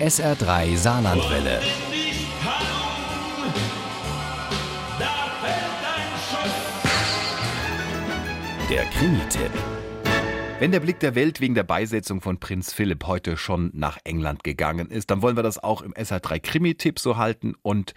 SR3 Saarlandwelle. Der Krimi-Tipp. Wenn der Blick der Welt wegen der Beisetzung von Prinz Philipp heute schon nach England gegangen ist, dann wollen wir das auch im SR3 Krimi-Tipp so halten und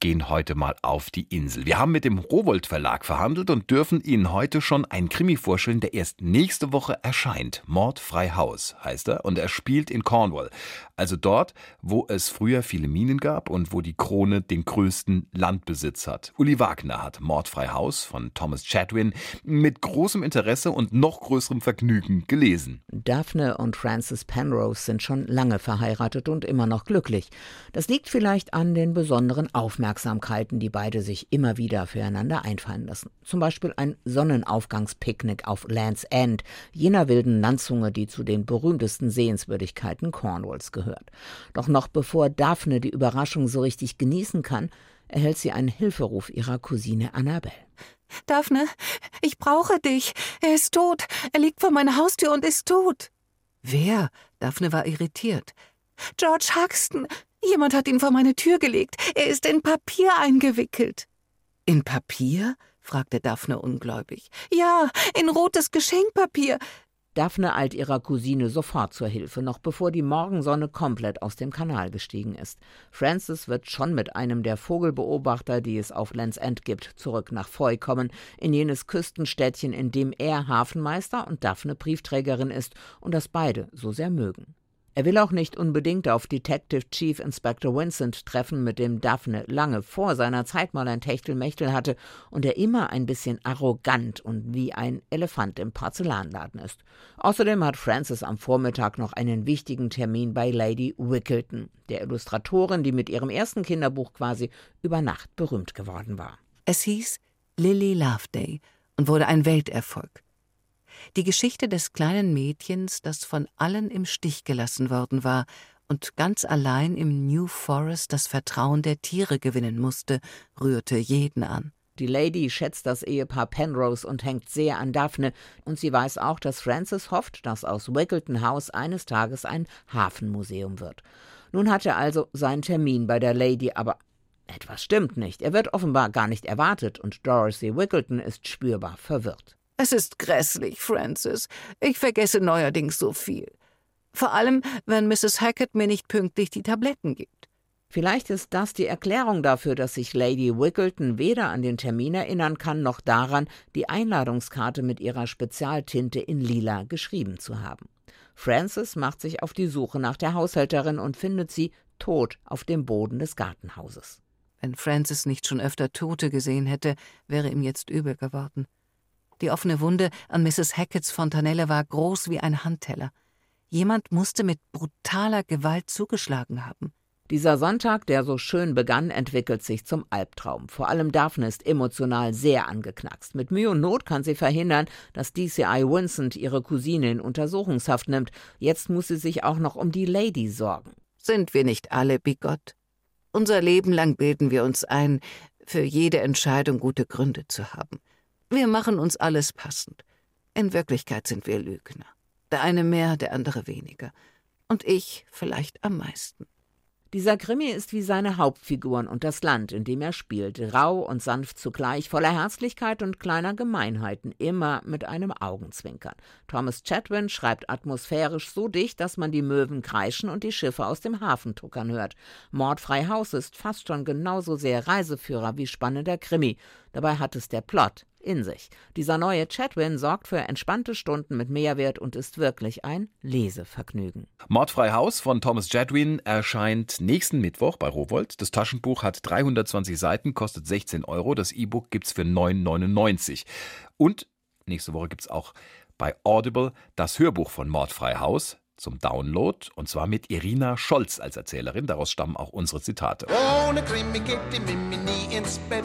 gehen heute mal auf die Insel. Wir haben mit dem Rowold Verlag verhandelt und dürfen Ihnen heute schon einen Krimi vorstellen, der erst nächste Woche erscheint. Mordfrei Haus heißt er und er spielt in Cornwall. Also dort, wo es früher viele Minen gab und wo die Krone den größten Landbesitz hat. Uli Wagner hat Mordfrei Haus von Thomas Chadwin mit großem Interesse und noch größerem Vergnügen gelesen. Daphne und Francis Penrose sind schon lange verheiratet und immer noch glücklich. Das liegt vielleicht an den besonderen Aufmerksamkeiten Aufmerksamkeiten, die beide sich immer wieder füreinander einfallen lassen. Zum Beispiel ein Sonnenaufgangspicknick auf Land's End, jener wilden Landzunge, die zu den berühmtesten Sehenswürdigkeiten Cornwalls gehört. Doch noch bevor Daphne die Überraschung so richtig genießen kann, erhält sie einen Hilferuf ihrer Cousine Annabelle. Daphne, ich brauche dich. Er ist tot. Er liegt vor meiner Haustür und ist tot. Wer? Daphne war irritiert. George Huxton. Jemand hat ihn vor meine Tür gelegt. Er ist in Papier eingewickelt. In Papier? fragte Daphne ungläubig. Ja, in rotes Geschenkpapier. Daphne eilt ihrer Cousine sofort zur Hilfe, noch bevor die Morgensonne komplett aus dem Kanal gestiegen ist. Francis wird schon mit einem der Vogelbeobachter, die es auf Lands End gibt, zurück nach Foy kommen, in jenes Küstenstädtchen, in dem er Hafenmeister und Daphne Briefträgerin ist und das beide so sehr mögen. Er will auch nicht unbedingt auf Detective Chief Inspector Vincent treffen, mit dem Daphne lange vor seiner Zeit mal ein Techtelmechtel hatte und der immer ein bisschen arrogant und wie ein Elefant im Porzellanladen ist. Außerdem hat Francis am Vormittag noch einen wichtigen Termin bei Lady Wickleton, der Illustratorin, die mit ihrem ersten Kinderbuch quasi über Nacht berühmt geworden war. Es hieß Lily Loveday und wurde ein Welterfolg. Die Geschichte des kleinen Mädchens, das von allen im Stich gelassen worden war und ganz allein im New Forest das Vertrauen der Tiere gewinnen musste, rührte jeden an. Die Lady schätzt das Ehepaar Penrose und hängt sehr an Daphne, und sie weiß auch, dass Francis hofft, dass aus Wickleton House eines Tages ein Hafenmuseum wird. Nun hat er also seinen Termin bei der Lady, aber etwas stimmt nicht. Er wird offenbar gar nicht erwartet, und Dorothy Wickleton ist spürbar verwirrt. Es ist grässlich, Francis. Ich vergesse neuerdings so viel. Vor allem, wenn Mrs. Hackett mir nicht pünktlich die Tabletten gibt. Vielleicht ist das die Erklärung dafür, dass sich Lady Wickleton weder an den Termin erinnern kann, noch daran, die Einladungskarte mit ihrer Spezialtinte in lila geschrieben zu haben. Francis macht sich auf die Suche nach der Haushälterin und findet sie tot auf dem Boden des Gartenhauses. Wenn Francis nicht schon öfter Tote gesehen hätte, wäre ihm jetzt übel geworden. Die offene Wunde an Mrs. Hacketts Fontanelle war groß wie ein Handteller. Jemand musste mit brutaler Gewalt zugeschlagen haben. Dieser Sonntag, der so schön begann, entwickelt sich zum Albtraum. Vor allem Daphne ist emotional sehr angeknackst. Mit Mühe und Not kann sie verhindern, dass DCI Vincent ihre Cousine in Untersuchungshaft nimmt. Jetzt muss sie sich auch noch um die Lady sorgen. Sind wir nicht alle bigott? Unser Leben lang bilden wir uns ein, für jede Entscheidung gute Gründe zu haben. Wir machen uns alles passend. In Wirklichkeit sind wir Lügner. Der eine mehr, der andere weniger. Und ich vielleicht am meisten. Dieser Krimi ist wie seine Hauptfiguren und das Land, in dem er spielt, rau und sanft zugleich, voller Herzlichkeit und kleiner Gemeinheiten, immer mit einem Augenzwinkern. Thomas Chatwin schreibt atmosphärisch so dicht, dass man die Möwen kreischen und die Schiffe aus dem Hafen tuckern hört. Mordfrei Haus ist fast schon genauso sehr Reiseführer wie spannender Krimi. Dabei hat es der Plot, in sich. Dieser neue Chatwin sorgt für entspannte Stunden mit Mehrwert und ist wirklich ein Lesevergnügen. Mordfrei Haus von Thomas Jadwin erscheint nächsten Mittwoch bei Rowold. Das Taschenbuch hat 320 Seiten, kostet 16 Euro. Das E-Book gibt's für 9,99. Und nächste Woche gibt's auch bei Audible das Hörbuch von Mordfrei Haus zum Download und zwar mit Irina Scholz als Erzählerin. Daraus stammen auch unsere Zitate. Ohne Krimi geht die Mimi nie ins Bett.